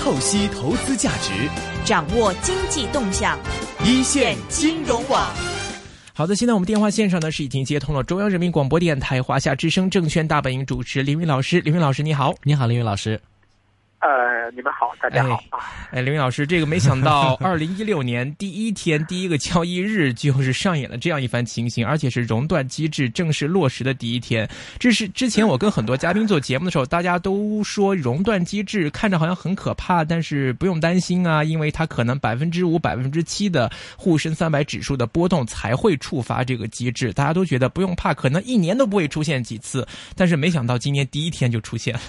透析投资价值，掌握经济动向，一线金融网。好的，现在我们电话线上呢是已经接通了中央人民广播电台华夏之声证券大本营主持林云老师，林云老师你好，你好，林云老师。呃，你们好，大家好啊！哎，刘云老师，这个没想到，二零一六年第一天第一个交易日就是上演了这样一番情形，而且是熔断机制正式落实的第一天。这是之前我跟很多嘉宾做节目的时候，大家都说熔断机制看着好像很可怕，但是不用担心啊，因为它可能百分之五、百分之七的沪深三百指数的波动才会触发这个机制，大家都觉得不用怕，可能一年都不会出现几次。但是没想到今年第一天就出现了。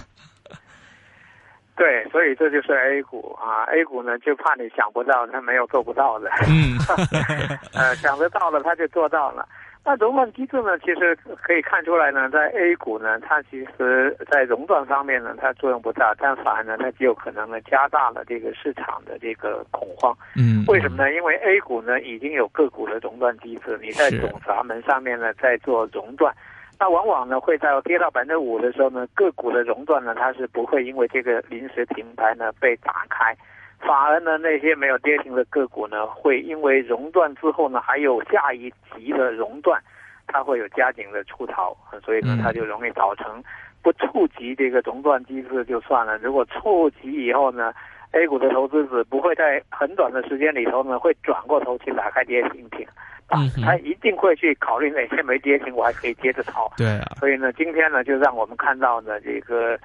对，所以这就是 A 股啊，A 股呢就怕你想不到，它没有做不到的。嗯，呃，想得到了，它就做到了。那熔断机制呢，其实可以看出来呢，在 A 股呢，它其实在熔断方面呢，它作用不大，但反而呢，它极有可能呢加大了这个市场的这个恐慌。嗯，为什么呢？因为 A 股呢已经有个股的熔断机制，你在总闸门上面呢在做熔断。那往往呢会在跌到百分之五的时候呢，个股的熔断呢，它是不会因为这个临时停牌呢被打开，反而呢那些没有跌停的个股呢，会因为熔断之后呢还有下一级的熔断，它会有加紧的出逃，所以呢它就容易造成不触及这个熔断机制就算了，如果触及以后呢，A 股的投资者不会在很短的时间里头呢会转过头去打开跌停停。啊，他一定会去考虑哪些没跌停，我还可以接着炒。对啊，所以呢，今天呢，就让我们看到呢，这个，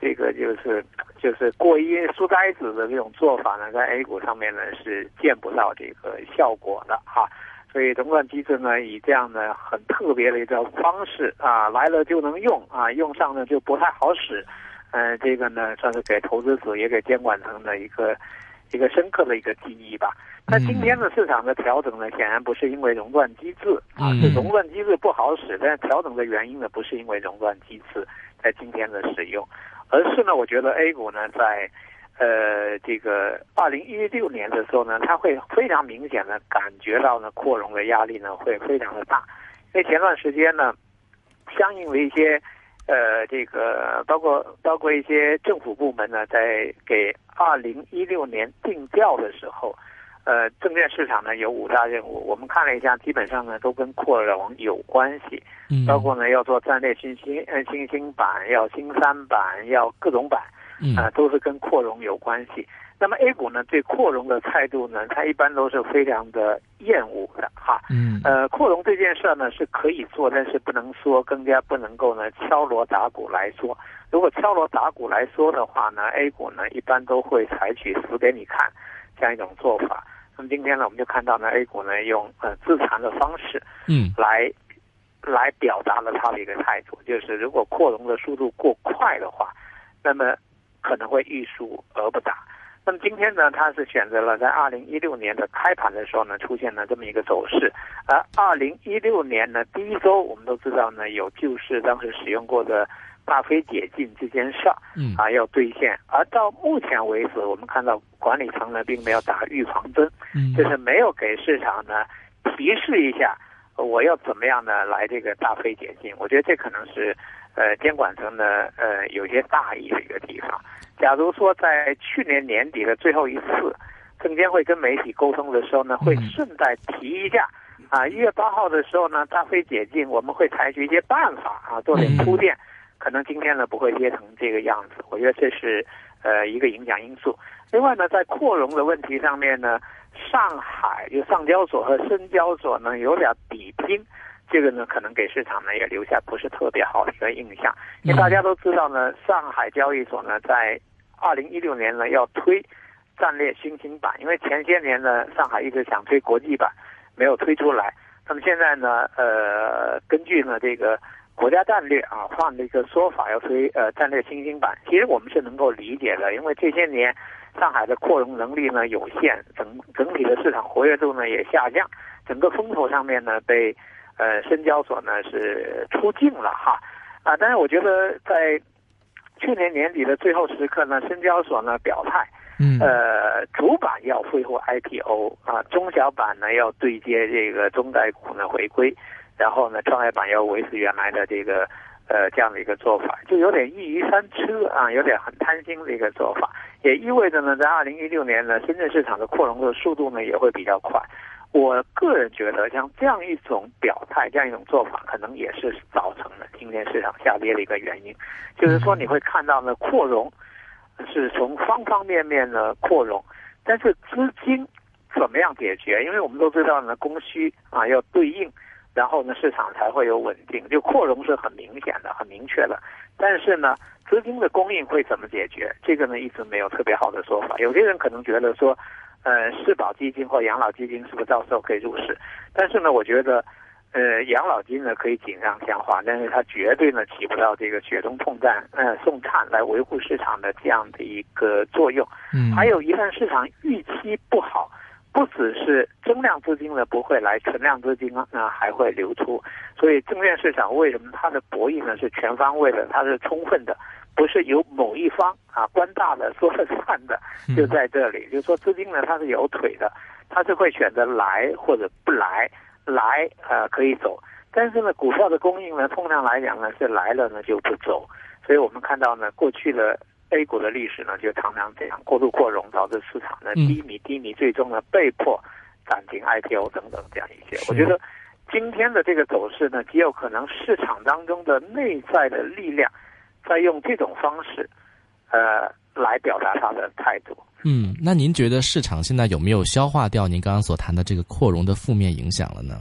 这个就是就是过阴书呆子的这种做法呢，在 A 股上面呢是见不到这个效果的哈。所以熔断机制呢，以这样的很特别的一个方式啊，来了就能用啊，用上呢就不太好使。嗯，这个呢，算是给投资者也给监管层的一个一个深刻的一个记忆吧。那今天的市场的调整呢，显然不是因为熔断机制啊，是熔断机制不好使。但调整的原因呢，不是因为熔断机制在今天的使用，而是呢，我觉得 A 股呢，在呃这个二零一六年的时候呢，它会非常明显的感觉到呢，扩容的压力呢会非常的大。因为前段时间呢，相应的一些呃这个包括包括一些政府部门呢，在给二零一六年定调的时候。呃，证券市场呢有五大任务，我们看了一下，基本上呢都跟扩容有关系，包括呢要做战略新兴呃新兴板，要新三板，要各种板，啊都是跟扩容有关系。那么 A 股呢对扩容的态度呢，它一般都是非常的厌恶的哈。嗯。呃，扩容这件事呢是可以做，但是不能说更加不能够呢敲锣打鼓来说。如果敲锣打鼓来说的话呢，A 股呢一般都会采取死给你看这样一种做法。那么今天呢，我们就看到呢，A 股呢用呃自残的方式，嗯，来来表达了他的一个态度，就是如果扩容的速度过快的话，那么可能会欲速而不达。那么今天呢，它是选择了在二零一六年的开盘的时候呢，出现了这么一个走势。而二零一六年呢，第一周我们都知道呢，有救市当时使用过的。大非解禁这件事儿，嗯啊要兑现，而到目前为止，我们看到管理层呢并没有打预防针，嗯，就是没有给市场呢提示一下，我要怎么样呢来这个大非解禁？我觉得这可能是呃监管层呢呃有些大意的一个地方。假如说在去年年底的最后一次，证监会跟媒体沟通的时候呢，会顺带提一下，啊一月八号的时候呢大非解禁，我们会采取一些办法啊做点铺垫。可能今天呢不会跌成这个样子，我觉得这是呃一个影响因素。另外呢，在扩容的问题上面呢，上海就上交所和深交所呢有点比拼，这个呢可能给市场呢也留下不是特别好的一个印象。因为大家都知道呢，上海交易所呢在二零一六年呢要推战略新兴板，因为前些年呢上海一直想推国际板，没有推出来。那么现在呢，呃，根据呢这个。国家战略啊，换了一个说法，要推呃战略新兴板。其实我们是能够理解的，因为这些年上海的扩容能力呢有限，整整体的市场活跃度呢也下降，整个风头上面呢被 呃深交所呢是出境了哈啊。但是我觉得在去年年底的最后时刻呢，深交所呢表态，嗯呃主板要恢复 IPO 啊，中小板呢要对接这个中概股呢回归。然后呢，创业板要维持原来的这个呃，这样的一个做法，就有点一鱼三吃啊，有点很贪心的一个做法，也意味着呢，在二零一六年呢，深圳市场的扩容的速度呢也会比较快。我个人觉得，像这样一种表态，这样一种做法，可能也是造成了今天市场下跌的一个原因。就是说，你会看到呢，扩容是从方方面面的扩容，但是资金怎么样解决？因为我们都知道呢，供需啊要对应。然后呢，市场才会有稳定，就扩容是很明显的、很明确的。但是呢，资金的供应会怎么解决？这个呢，一直没有特别好的说法。有些人可能觉得说，呃，社保基金或养老基金是不是到时候可以入市？但是呢，我觉得，呃，养老金呢可以锦上添花，但是它绝对呢起不到这个雪中送炭、呃送炭来维护市场的这样的一个作用。嗯，还有一旦市场预期不好。不只是增量资金呢不会来，存量资金啊还会流出，所以证券市场为什么它的博弈呢是全方位的，它是充分的，不是由某一方啊官大的说了算的，就在这里，就是说资金呢它是有腿的，它是会选择来或者不来，来呃可以走，但是呢股票的供应呢通常来讲呢是来了呢就不走，所以我们看到呢过去的。A 股的历史呢，就常常这样过度扩容，导致市场呢低迷，低迷，最终呢被迫暂停 IPO 等等这样一些。我觉得今天的这个走势呢，极有可能市场当中的内在的力量在用这种方式，呃，来表达他的态度。嗯，那您觉得市场现在有没有消化掉您刚刚所谈的这个扩容的负面影响了呢？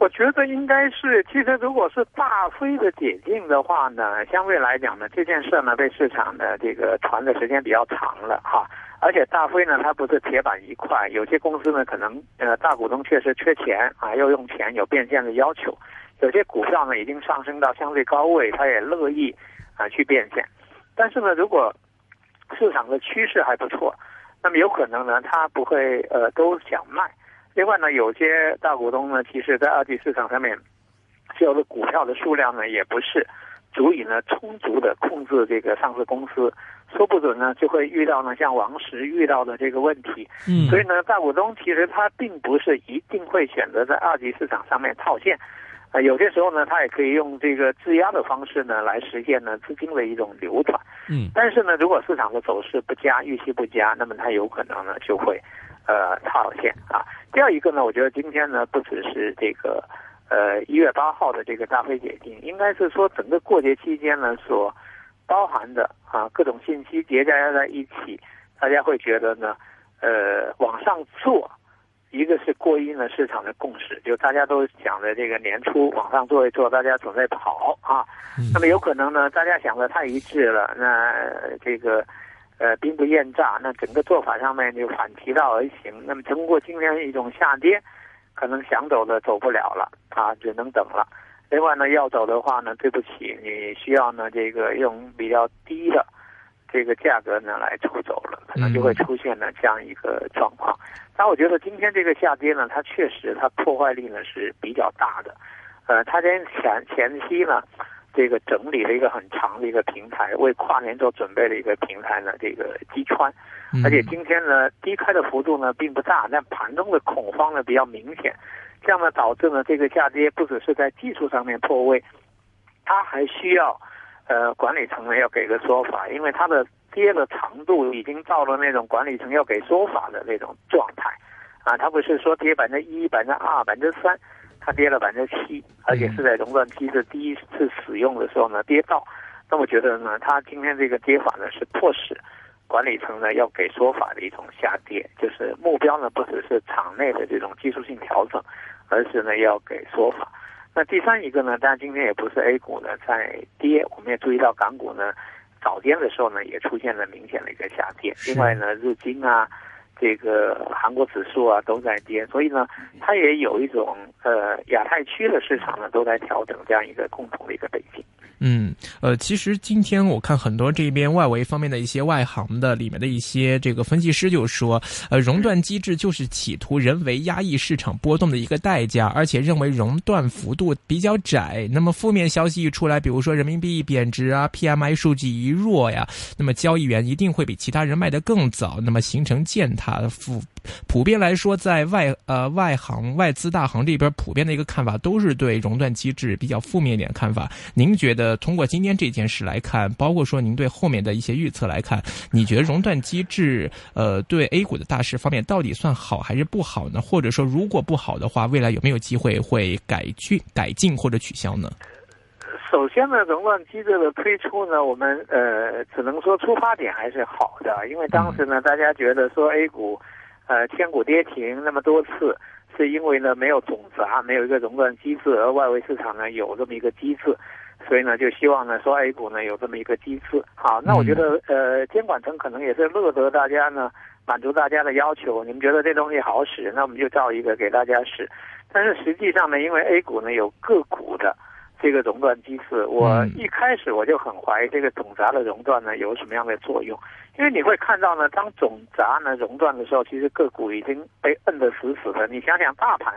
我觉得应该是，其实如果是大飞的解禁的话呢，相对来讲呢，这件事呢被市场的这个传的时间比较长了哈。而且大飞呢，它不是铁板一块，有些公司呢可能呃大股东确实缺钱啊，要用钱有变现的要求，有些股票呢已经上升到相对高位，他也乐意啊去变现。但是呢，如果市场的趋势还不错，那么有可能呢，他不会呃都想卖。另外呢，有些大股东呢，其实在二级市场上面持有的股票的数量呢，也不是足以呢充足的控制这个上市公司，说不准呢就会遇到呢像王石遇到的这个问题。嗯，所以呢，大股东其实他并不是一定会选择在二级市场上面套现，啊，有些时候呢，它也可以用这个质押的方式呢来实现呢资金的一种流转。嗯，但是呢，如果市场的走势不佳，预期不佳，那么它有可能呢就会。呃，套现啊。第二一个呢，我觉得今天呢，不只是这个，呃，一月八号的这个大非解禁，应该是说整个过节期间呢，所包含的啊各种信息叠加在一起，大家会觉得呢，呃，往上做，一个是过硬了市场的共识，就大家都想着这个年初往上做一做，大家准备跑啊。那么有可能呢，大家想的太一致了，那这个。呃，兵不厌诈，那整个做法上面就反其道而行。那么通过今天一种下跌，可能想走的走不了了啊，只能等了。另外呢，要走的话呢，对不起，你需要呢这个用比较低的这个价格呢来出走了，可能就会出现呢这样一个状况。但我觉得今天这个下跌呢，它确实它破坏力呢是比较大的。呃，它在前前期呢。这个整理了一个很长的一个平台，为跨年做准备的一个平台呢，这个击穿，而且今天呢低开的幅度呢并不大，但盘中的恐慌呢比较明显，这样呢导致呢这个下跌不只是在技术上面破位，它还需要呃管理层呢要给个说法，因为它的跌的长度已经到了那种管理层要给说法的那种状态，啊，它不是说跌百分之一、百分之二、百分之三。它跌了百分之七，而且是在熔断机制第一次使用的时候呢跌到，那我觉得呢，它今天这个跌法呢是迫使管理层呢要给说法的一种下跌，就是目标呢不只是场内的这种技术性调整，而是呢要给说法。那第三一个呢，当然今天也不是 A 股呢在跌，我们也注意到港股呢早间的时候呢也出现了明显的一个下跌，另外呢日经啊。这个韩国指数啊都在跌，所以呢，它也有一种呃亚太区的市场呢都在调整这样一个共同的一个背景。嗯，呃，其实今天我看很多这边外围方面的一些外行的里面的一些这个分析师就说，呃，熔断机制就是企图人为压抑市场波动的一个代价，而且认为熔断幅度比较窄。那么负面消息一出来，比如说人民币贬值啊，PMI 数据一弱呀，那么交易员一定会比其他人卖得更早，那么形成践踏负普遍来说，在外呃外行外资大行这边普遍的一个看法都是对熔断机制比较负面一点看法。您觉得通过今天这件事来看，包括说您对后面的一些预测来看，你觉得熔断机制呃对 A 股的大势方面到底算好还是不好呢？或者说如果不好的话，未来有没有机会会改去改进或者取消呢？首先呢，熔断机制的推出呢，我们呃只能说出发点还是好的，因为当时呢，大家觉得说 A 股呃千股跌停那么多次，是因为呢没有总闸，没有一个熔断机制，而外围市场呢有这么一个机制，所以呢就希望呢说 A 股呢有这么一个机制。好，那我觉得呃监管层可能也是乐得大家呢满足大家的要求，你们觉得这东西好使，那我们就造一个给大家使。但是实际上呢，因为 A 股呢有个股的。这个熔断机制，我一开始我就很怀疑这个总闸的熔断呢有什么样的作用，因为你会看到呢，当总闸呢熔断的时候，其实个股已经被摁得死死的。你想想，大盘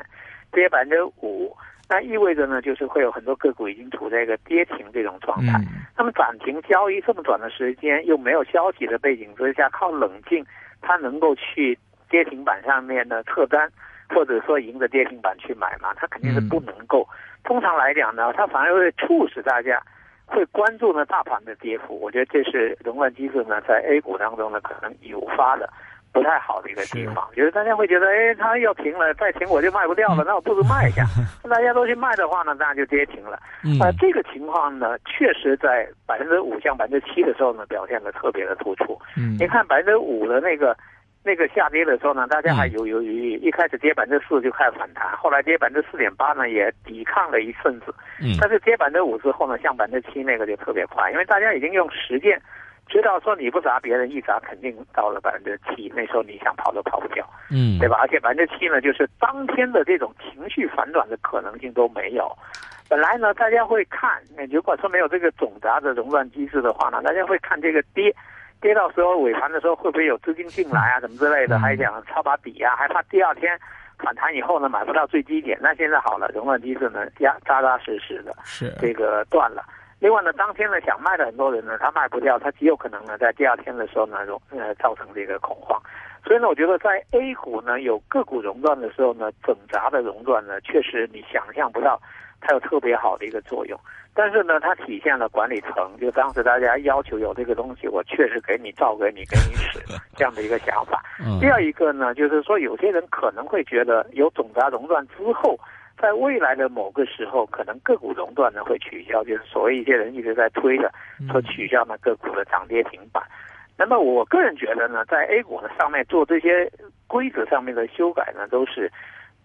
跌百分之五，那意味着呢，就是会有很多个股已经处在一个跌停这种状态。那么暂停交易这么短的时间，又没有消息的背景之下，靠冷静，它能够去跌停板上面的撤单，或者说迎着跌停板去买嘛？它肯定是不能够。通常来讲呢，它反而会促使大家会关注呢大盘的跌幅。我觉得这是熔断机制呢在 A 股当中呢可能诱发的不太好的一个地方。就是大家会觉得，哎，它要停了，再停我就卖不掉了，那我不如卖一下。那大家都去卖的话呢，当然就跌停了。啊，这个情况呢，确实在百分之五降百分之七的时候呢，表现的特别的突出。嗯，你看百分之五的那个。那个下跌的时候呢，大家还犹犹豫豫，一开始跌百分之四就开始反弹，后来跌百分之四点八呢，也抵抗了一阵子。嗯，但是跌百分之五之后呢，像百分之七那个就特别快，因为大家已经用实践知道说你不砸别人一砸肯定到了百分之七，那时候你想跑都跑不掉。嗯，对吧？而且百分之七呢，就是当天的这种情绪反转的可能性都没有。本来呢，大家会看，如果说没有这个总闸的熔断机制的话呢，大家会看这个跌。跌到时候尾盘的时候会不会有资金进来啊？什么之类的，还想抄把底啊？还怕第二天反弹以后呢买不到最低点？那现在好了，熔断机制呢压扎扎实实的，是这个断了。另外呢，当天呢想卖的很多人呢，他卖不掉，他极有可能呢在第二天的时候呢熔呃造成这个恐慌。所以呢，我觉得在 A 股呢有个股熔断的时候呢，整砸的熔断呢，确实你想象不到它有特别好的一个作用。但是呢，它体现了管理层就当时大家要求有这个东西，我确实给你照给你给你使 这样的一个想法。第二一个呢，就是说有些人可能会觉得有总闸熔断之后，在未来的某个时候，可能个股熔断呢会取消，就是所谓一些人一直在推的说取消呢个股的涨跌停板。那么我个人觉得呢，在 A 股的上面做这些规则上面的修改呢，都是。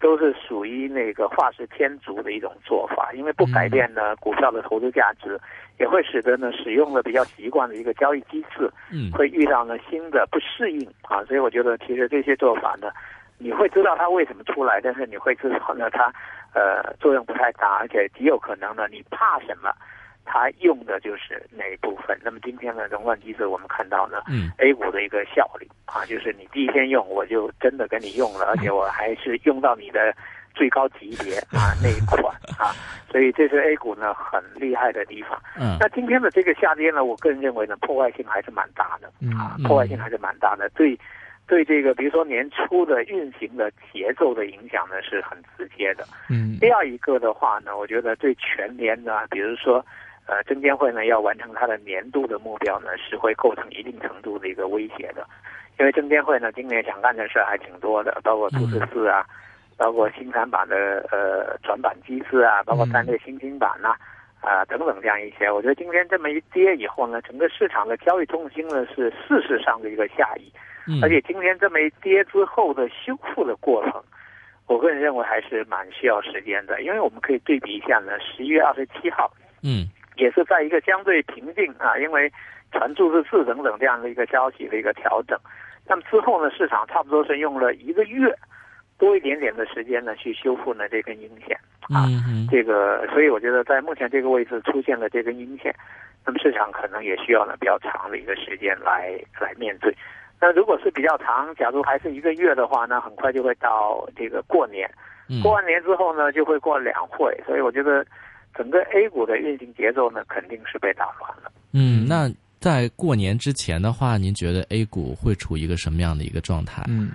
都是属于那个画蛇添足的一种做法，因为不改变呢股票的投资价值，也会使得呢使用了比较习惯的一个交易机制，嗯，会遇到呢新的不适应啊，所以我觉得其实这些做法呢，你会知道它为什么出来，但是你会知道呢它呃作用不太大，而且极有可能呢你怕什么？它用的就是那一部分？那么今天的熔断机制，我们看到呢嗯，A 股的一个效率啊，就是你第一天用，我就真的给你用了，而且我还是用到你的最高级别啊 那一款啊，所以这是 A 股呢很厉害的地方。嗯，那今天的这个下跌呢，我个人认为呢，破坏性还是蛮大的啊，破坏性还是蛮大的，对对这个比如说年初的运行的节奏的影响呢是很直接的。嗯，第二一个的话呢，我觉得对全年呢，比如说。呃，证监会呢要完成它的年度的目标呢，是会构成一定程度的一个威胁的，因为证监会呢今年想干的事还挺多的，包括图十四啊，包括新三板的呃转板机制啊，包括三类新兴板呐，啊等等这样一些。我觉得今天这么一跌以后呢，整个市场的交易重心呢是事实上的一个下移，而且今天这么一跌之后的修复的过程，我个人认为还是蛮需要时间的，因为我们可以对比一下呢，十一月二十七号，嗯。也是在一个相对平静啊，因为传注是四等等这样的一个消息的一个调整，那么之后呢，市场差不多是用了一个月多一点点的时间呢，去修复呢这根阴线啊，这个，所以我觉得在目前这个位置出现了这根阴线，那么市场可能也需要呢比较长的一个时间来来面对。那如果是比较长，假如还是一个月的话，那很快就会到这个过年，过完年之后呢，就会过两会，所以我觉得。整个 A 股的运行节奏呢，肯定是被打乱了。嗯，那在过年之前的话，您觉得 A 股会处于一个什么样的一个状态？嗯，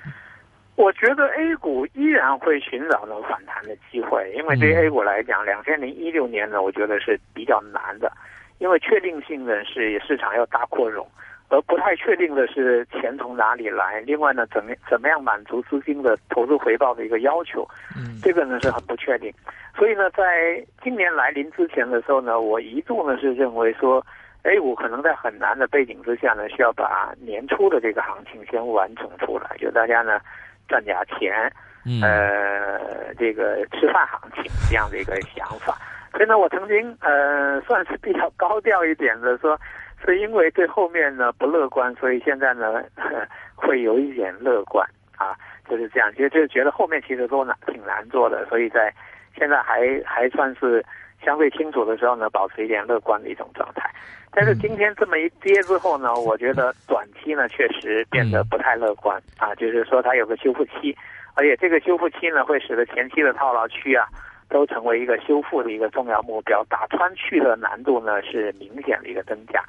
我觉得 A 股依然会寻找到反弹的机会，因为对于 A 股来讲，两千零一六年呢，我觉得是比较难的，因为确定性呢是市场要大扩容，而不太确定的是钱从哪里来。另外呢，怎么怎么样满足资金的投资回报的一个要求，嗯这个呢是很不确定。所以呢，在今年来临之前的时候呢，我一度呢是认为说，A 股可能在很难的背景之下呢，需要把年初的这个行情先完成出来，就大家呢赚点钱，嗯呃，这个吃饭行情这样的一个想法。所以呢，我曾经呃算是比较高调一点的说，是因为对后面呢不乐观，所以现在呢 会有一点乐观啊，就是这样。其实就觉得后面其实都难挺难做的，所以在现在还还算是相对清楚的时候呢，保持一点乐观的一种状态。但是今天这么一跌之后呢，我觉得短期呢确实变得不太乐观啊，就是说它有个修复期，而且这个修复期呢会使得前期的套牢区啊都成为一个修复的一个重要目标，打穿去的难度呢是明显的一个增加。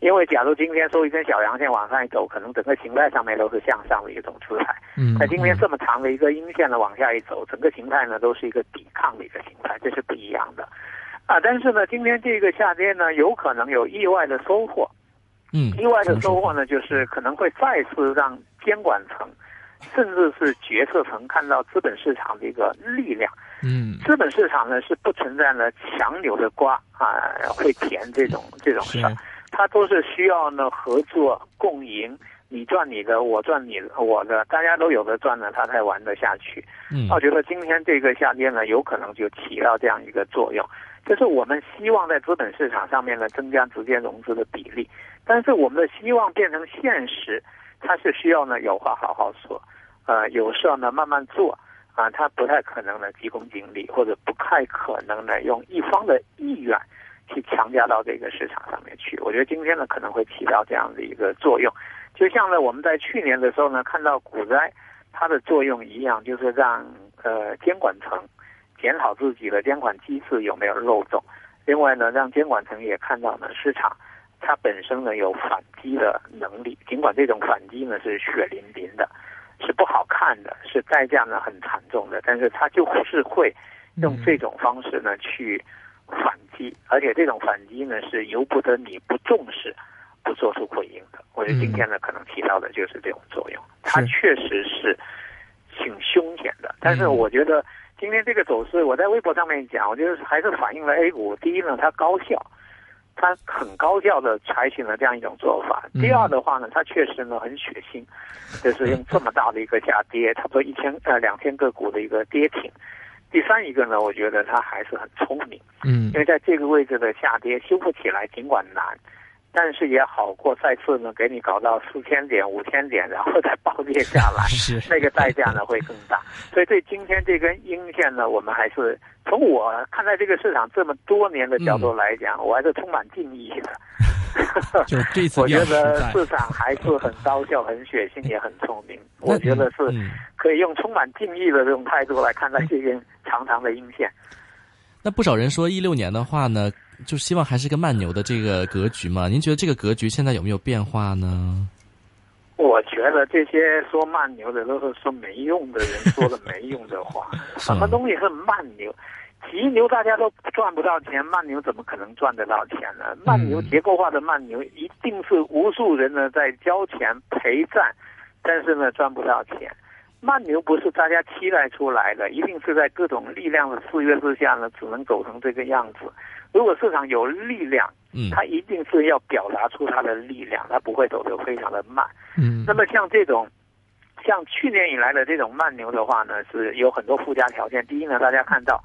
因为假如今天收一根小阳线往上一走，可能整个形态上面都是向上的一种姿态。嗯那今天这么长的一个阴线呢往下一走，整个形态呢都是一个抵抗的一个形态，这是不一样的。啊，但是呢，今天这个下跌呢，有可能有意外的收获。嗯，意外的收获呢，就是可能会再次让监管层，甚至是决策层看到资本市场的一个力量。嗯资本市场呢是不存在呢强扭的瓜啊会甜这种这种事儿，它都是需要呢合作共赢，你赚你的，我赚你的我的，大家都有的赚呢，它才玩得下去。嗯。我觉得今天这个下跌呢，有可能就起到这样一个作用，就是我们希望在资本市场上面呢增加直接融资的比例，但是我们的希望变成现实，它是需要呢有话好好说，呃，有事儿呢慢慢做，啊，它不太可能呢急功近利，或者不太可能呢用一方的意愿去强加到这个市场上面去。我觉得今天呢可能会起到这样的一个作用，就像呢我们在去年的时候呢看到股灾。它的作用一样，就是让呃监管层检讨自己的监管机制有没有漏洞。另外呢，让监管层也看到呢市场它本身呢有反击的能力，尽管这种反击呢是血淋淋的，是不好看的，是代价呢很惨重的，但是它就是会用这种方式呢去反击，而且这种反击呢是由不得你不重视。不做出回应的，我觉得今天呢可能起到的就是这种作用，它确实是挺凶险的。但是我觉得今天这个走势，我在微博上面讲，我觉得还是反映了 A 股第一呢它高效，它很高效的采取了这样一种做法。第二的话呢，它确实呢很血腥，就是用这么大的一个下跌，差不多一千呃两千个股的一个跌停。第三一个呢，我觉得它还是很聪明，嗯因为在这个位置的下跌修复起来尽管难。但是也好过再次呢给你搞到四千点、五千点，然后再暴跌下来，是那个代价呢会更大。所以对今天这根阴线呢，我们还是从我看待这个市场这么多年的角度来讲，我还是充满敬意的。就这次我觉得市场还是很高效、很血腥，也很聪明。我觉得是嗯可以用充满敬意的这种态度来看待这根长长的阴线。那不少人说一六年的话呢，就希望还是个慢牛的这个格局嘛。您觉得这个格局现在有没有变化呢？我觉得这些说慢牛的都是说没用的人说的没用的话。什么东西是慢牛？急牛大家都赚不到钱，慢牛怎么可能赚得到钱呢？慢牛结构化的慢牛一定是无数人呢在交钱陪战，但是呢赚不到钱。慢牛不是大家期待出来的，一定是在各种力量的制约之下呢，只能走成这个样子。如果市场有力量，嗯它一定是要表达出它的力量，它不会走得非常的慢。嗯那么像这种，像去年以来的这种慢牛的话呢，是有很多附加条件。第一呢，大家看到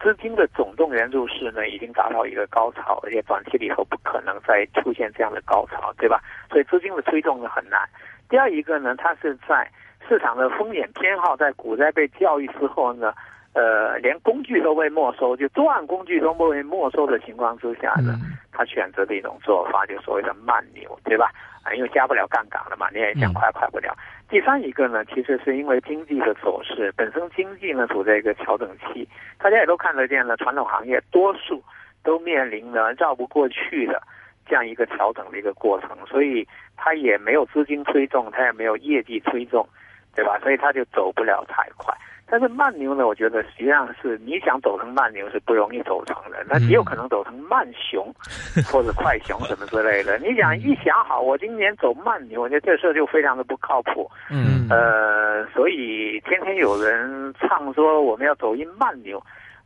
资金的总动员入市呢已经达到一个高潮，而且短期里头不可能再出现这样的高潮，对吧？所以资金的推动呢很难。第二一个呢，它是在市场的风险偏好在股灾被教育之后呢，呃，连工具都被没收，就作案工具都被没收的情况之下呢，嗯他选择的一种做法，就所谓的慢牛，对吧？啊，因为加不了杠杆了嘛，你也想快快不了。第三一个呢，其实是因为经济的走势，本身经济呢处在一个调整期，大家也都看得见了，传统行业多数都面临着绕不过去的这样一个调整的一个过程，所以它也没有资金推动，它也没有业绩推动，对吧？所以它就走不了太快。但是慢牛呢，我觉得实际上是你想走成慢牛是不容易走成的，那极有可能走成慢熊 或者快熊什么之类的。你想一想好，我今年走慢牛，我觉得这事儿就非常的不靠谱。嗯呃，所以天天有人唱说我们要走一慢牛，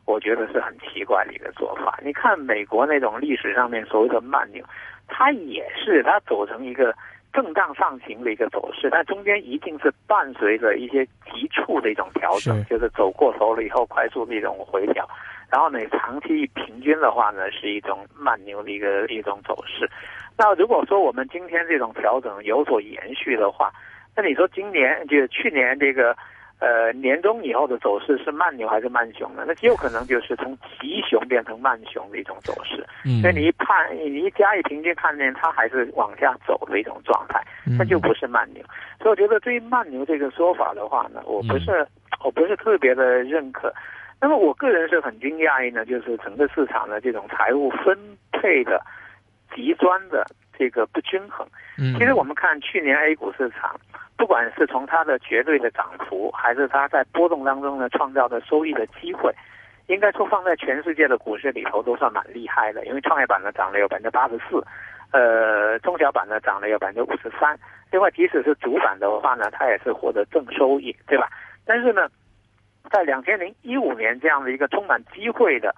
我觉得是很奇怪的一个做法。你看美国那种历史上面所谓的慢牛，它也是它走成一个。震荡上行的一个走势，但中间一定是伴随着一些急促的一种调整，就是走过头了以后快速的一种回调，然后呢，长期平均的话呢，是一种慢牛的一个一种走势。那如果说我们今天这种调整有所延续的话，那你说今年就去年这个。呃，年终以后的走势是慢牛还是慢熊呢？那极有可能就是从急熊变成慢熊的一种走势。嗯，所以你一判，你一加以平均看见它还是往下走的一种状态，那就不是慢牛。所以我觉得对于慢牛这个说法的话呢，我不是我不是特别的认可。那么我个人是很惊讶于呢，就是整个市场的这种财务分配的极端的这个不均衡。嗯，其实我们看去年 A 股市场。不管是从它的绝对的涨幅，还是它在波动当中呢创造的收益的机会，应该说放在全世界的股市里头都算蛮厉害的。因为创业板呢涨了有百分之八十四，呃，中小板呢涨了有百分之五十三。另外，即使是主板的话呢，它也是获得正收益，对吧？但是呢，在两千零一五年这样的一个充满机会的。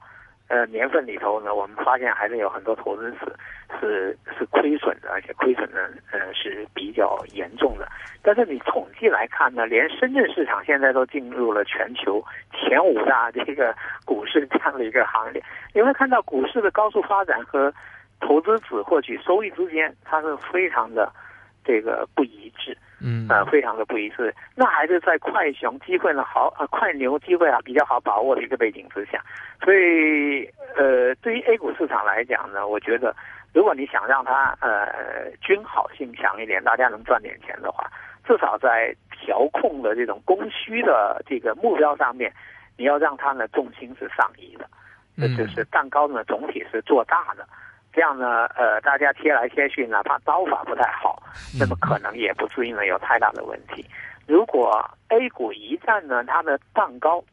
呃，年份里头呢，我们发现还是有很多投资是是是亏损的，而且亏损呢，呃是比较严重的。但是你统计来看呢，连深圳市场现在都进入了全球前五大这个股市这样的一个行列。你会看到股市的高速发展和投资者获取收益之间，它是非常的这个不一致。嗯，呃，非常的不一致。那还是在快熊机会呢好，呃，快牛机会啊比较好把握的一个背景之下，所以呃，对于 A 股市场来讲呢，我觉得如果你想让它呃均好性强一点，大家能赚点钱的话，至少在调控的这种供需的这个目标上面，你要让它呢重心是上移的，那就是蛋糕呢总体是做大的。这样呢，呃，大家贴来贴去，哪怕刀法不太好，那么可能也不至于呢有太大的问题。如果 A 股一旦呢它的蛋糕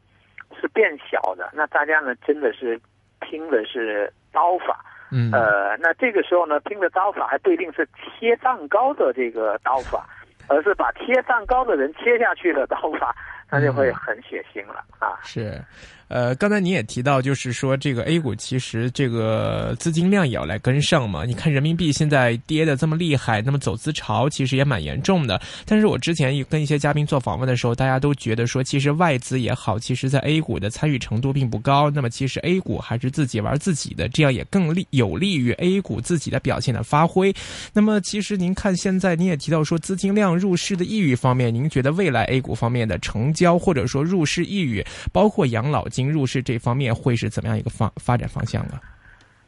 是变小的，那大家呢真的是拼的是刀法，嗯，呃，那这个时候呢拼的刀法还不一定是切蛋糕的这个刀法，而是把切蛋糕的人切下去的刀法，那就会很血腥了啊。是。呃，刚才你也提到，就是说这个 A 股其实这个资金量也要来跟上嘛。你看人民币现在跌的这么厉害，那么走资潮其实也蛮严重的。但是我之前跟一些嘉宾做访问的时候，大家都觉得说，其实外资也好，其实在 A 股的参与程度并不高。那么其实 A 股还是自己玩自己的，这样也更利有利于 A 股自己的表现的发挥。那么其实您看现在你也提到说资金量入市的意欲方面，您觉得未来 A 股方面的成交或者说入市意欲，包括养老。金入市这方面会是怎么样一个方发展方向呢？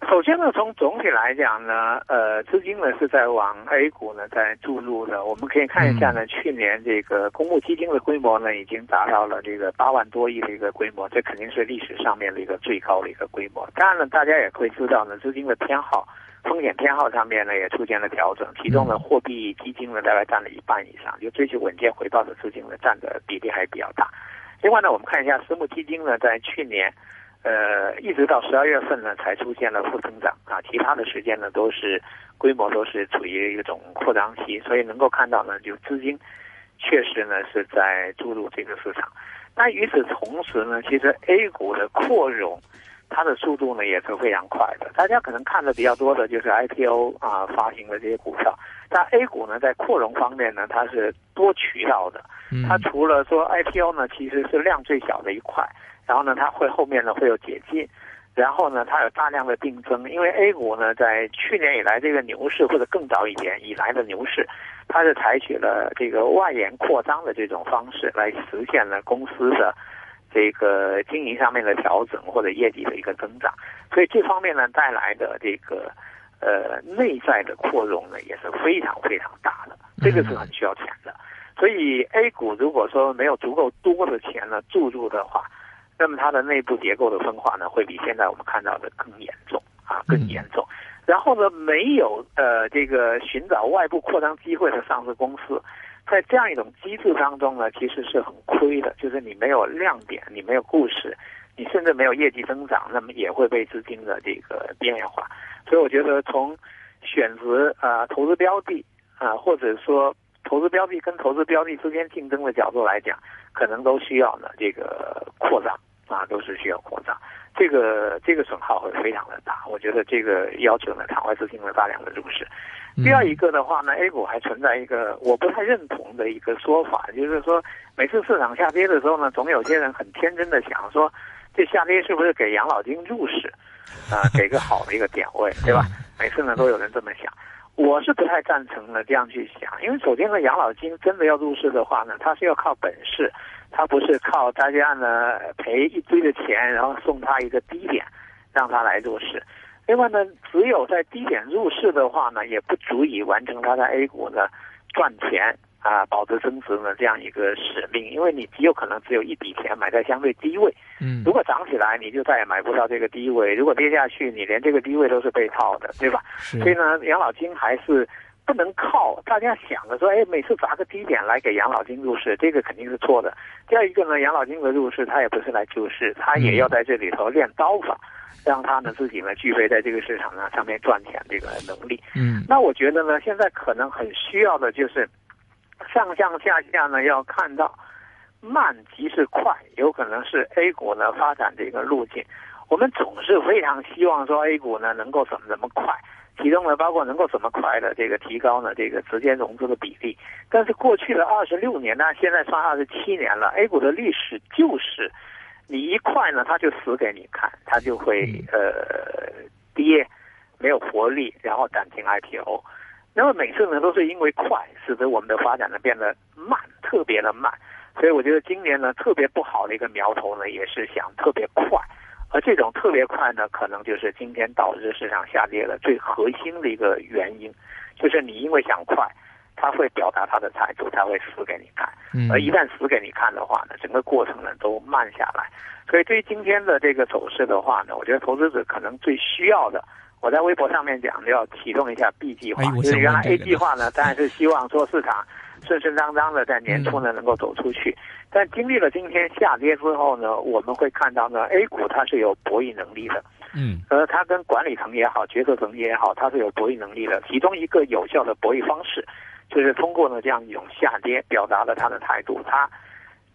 首先呢，从总体来讲呢，呃，资金呢是在往 A 股呢在注入的。我们可以看一下呢，去年这个公募基金的规模呢已经达到了这个八万多亿的一个规模，这肯定是历史上面的一个最高的一个规模。当然了，大家也会知道呢，资金的偏好、风险偏好上面呢也出现了调整，其中呢货币基金呢大概占了一半以上，就追求稳健回报的资金呢占的比例还比较大。另外呢，我们看一下私募基金呢，在去年，呃，一直到十二月份呢，才出现了负增长啊，其他的时间呢，都是规模都是处于一种扩张期，所以能够看到呢，就资金确实呢是在注入这个市场。那与此同时呢，其实 A 股的扩容，它的速度呢也是非常快的。大家可能看的比较多的就是 IPO 啊发行的这些股票，但 A 股呢在扩容方面呢，它是多渠道的。它除了说 IPO 呢，其实是量最小的一块，然后呢，它会后面呢会有解禁，然后呢，它有大量的定增，因为 A 股呢在去年以来这个牛市或者更早一点以来的牛市，它是采取了这个外延扩张的这种方式来实现了公司的这个经营上面的调整或者业绩的一个增长，所以这方面呢带来的这个呃内在的扩容呢也是非常非常大的，这个是很需要钱的。所以 A 股如果说没有足够多的钱呢注入的话，那么它的内部结构的分化呢会比现在我们看到的更严重啊，更严重。然后呢，没有呃这个寻找外部扩张机会的上市公司，在这样一种机制当中呢，其实是很亏的，就是你没有亮点，你没有故事，你甚至没有业绩增长，那么也会被资金的这个边缘化。所以我觉得从选择啊投资标的啊，或者说投资标的跟投资标的之间竞争的角度来讲，可能都需要呢这个扩张啊，都是需要扩张。这个这个损耗会非常的大，我觉得这个要求呢，场外资金的大量的入市。第二一个的话呢，A 股还存在一个我不太认同的一个说法，就是说每次市场下跌的时候呢，总有些人很天真的想说，这下跌是不是给养老金入市啊，给个好的一个点位，对吧？每次呢都有人这么想，我是不太赞成的这样去想，因为首先呢，养老金真的要入市的话呢，它是要靠本事，它不是靠大家呢赔一堆的钱，然后送他一个低点，让他来入市。另外呢，只有在低点入市的话呢，也不足以完成它在 A 股呢赚钱啊、保值增值呢这样一个使命，因为你极有可能只有一笔钱买在相对低位，嗯。如果涨起来，你就再也买不到这个低位；如果跌下去，你连这个低位都是被套的，对吧？是。所以呢，养老金还是不能靠大家想着说，哎，每次砸个低点来给养老金入市，这个肯定是错的。第二一个呢，养老金的入市，它也不是来救市，它也要在这里头练刀法，让他呢自己呢具备在这个市场上上面赚钱这个能力。嗯那我觉得呢，现在可能很需要的就是上上下下呢要看到慢即是快，有可能是 A 股呢发展的一个路径。我们总是非常希望说 A 股呢能够怎么怎么快，其中呢包括能够怎么快的这个提高呢这个直接融资的比例。但是过去的二十六年呢，现在算二十七年了，A 股的历史就是你一快呢，它就死给你看，它就会呃跌，没有活力，然后暂停 IPO。那么每次呢都是因为快，使得我们的发展呢变得慢，特别的慢。所以我觉得今年呢特别不好的一个苗头呢，也是想特别快。而这种特别快呢，可能就是今天导致市场下跌的最核心的一个原因，就是你因为想快，它会表达他的态度，他会死给你看。嗯而一旦死给你看的话呢，整个过程呢都慢下来。所以对于今天的这个走势的话呢，我觉得投资者可能最需要的，我在微博上面讲的要启动一下 B 计划哎，就是原来 A 计划呢，当然是希望说市场顺顺当当的在年初嗯呢能够走出去。但经历了今天下跌之后呢，我们会看到呢，A 股它是有博弈能力的，嗯而它跟管理层也好，决策层也好，它是有博弈能力的。其中一个有效的博弈方式，就是通过呢这样一种下跌，表达了他的态度。他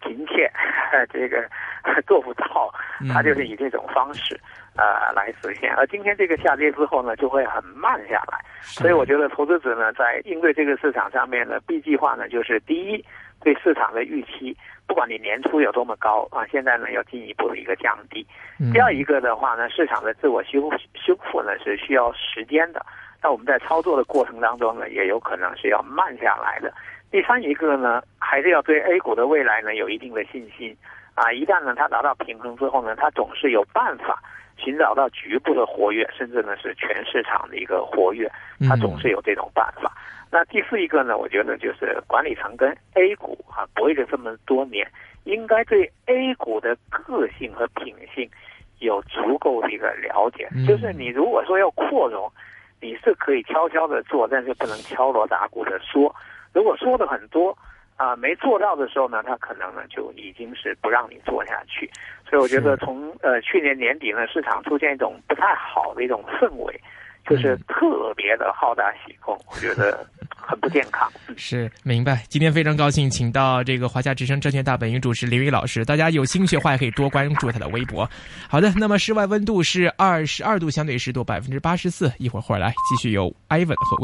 急切 这个 做不到，他就是以这种方式呃来实现。而今天这个下跌之后呢，就会很慢下来。所以我觉得投资者呢，在应对这个市场上面呢，B 计划呢，就是第一，对市场的预期，不管你年初有多么高啊，现在呢要进一步的一个降低。嗯第二一个的话呢，市场的自我修修复呢是需要时间的，那我们在操作的过程当中呢，也有可能是要慢下来的。第三一个呢，还是要对 A 股的未来呢有一定的信心啊，一旦呢它达到平衡之后呢，它总是有办法寻找到局部的活跃，甚至呢是全市场的一个活跃，它总是有这种办法。那第四一个呢，我觉得就是管理层跟 A 股啊博弈了这么多年，应该对 A 股的个性和品性有足够的一个了解。嗯就是你如果说要扩容，你是可以悄悄的做，但是不能敲锣打鼓的说。如果说的很多啊、没做到的时候呢，他可能呢就已经是不让你做下去。所以我觉得从呃去年年底呢，市场出现一种不太好的一种氛围，就是特别的好大喜功，我觉得很不健康。是明白。今天非常高兴，请到这个华夏之声证券大本营主持林宇老师，大家有兴趣的话也可以多关注他的微博。好的，那么室外温度是二十二度，相对湿度百分之八十四。一会儿会儿来继续有 Ivan 和魏。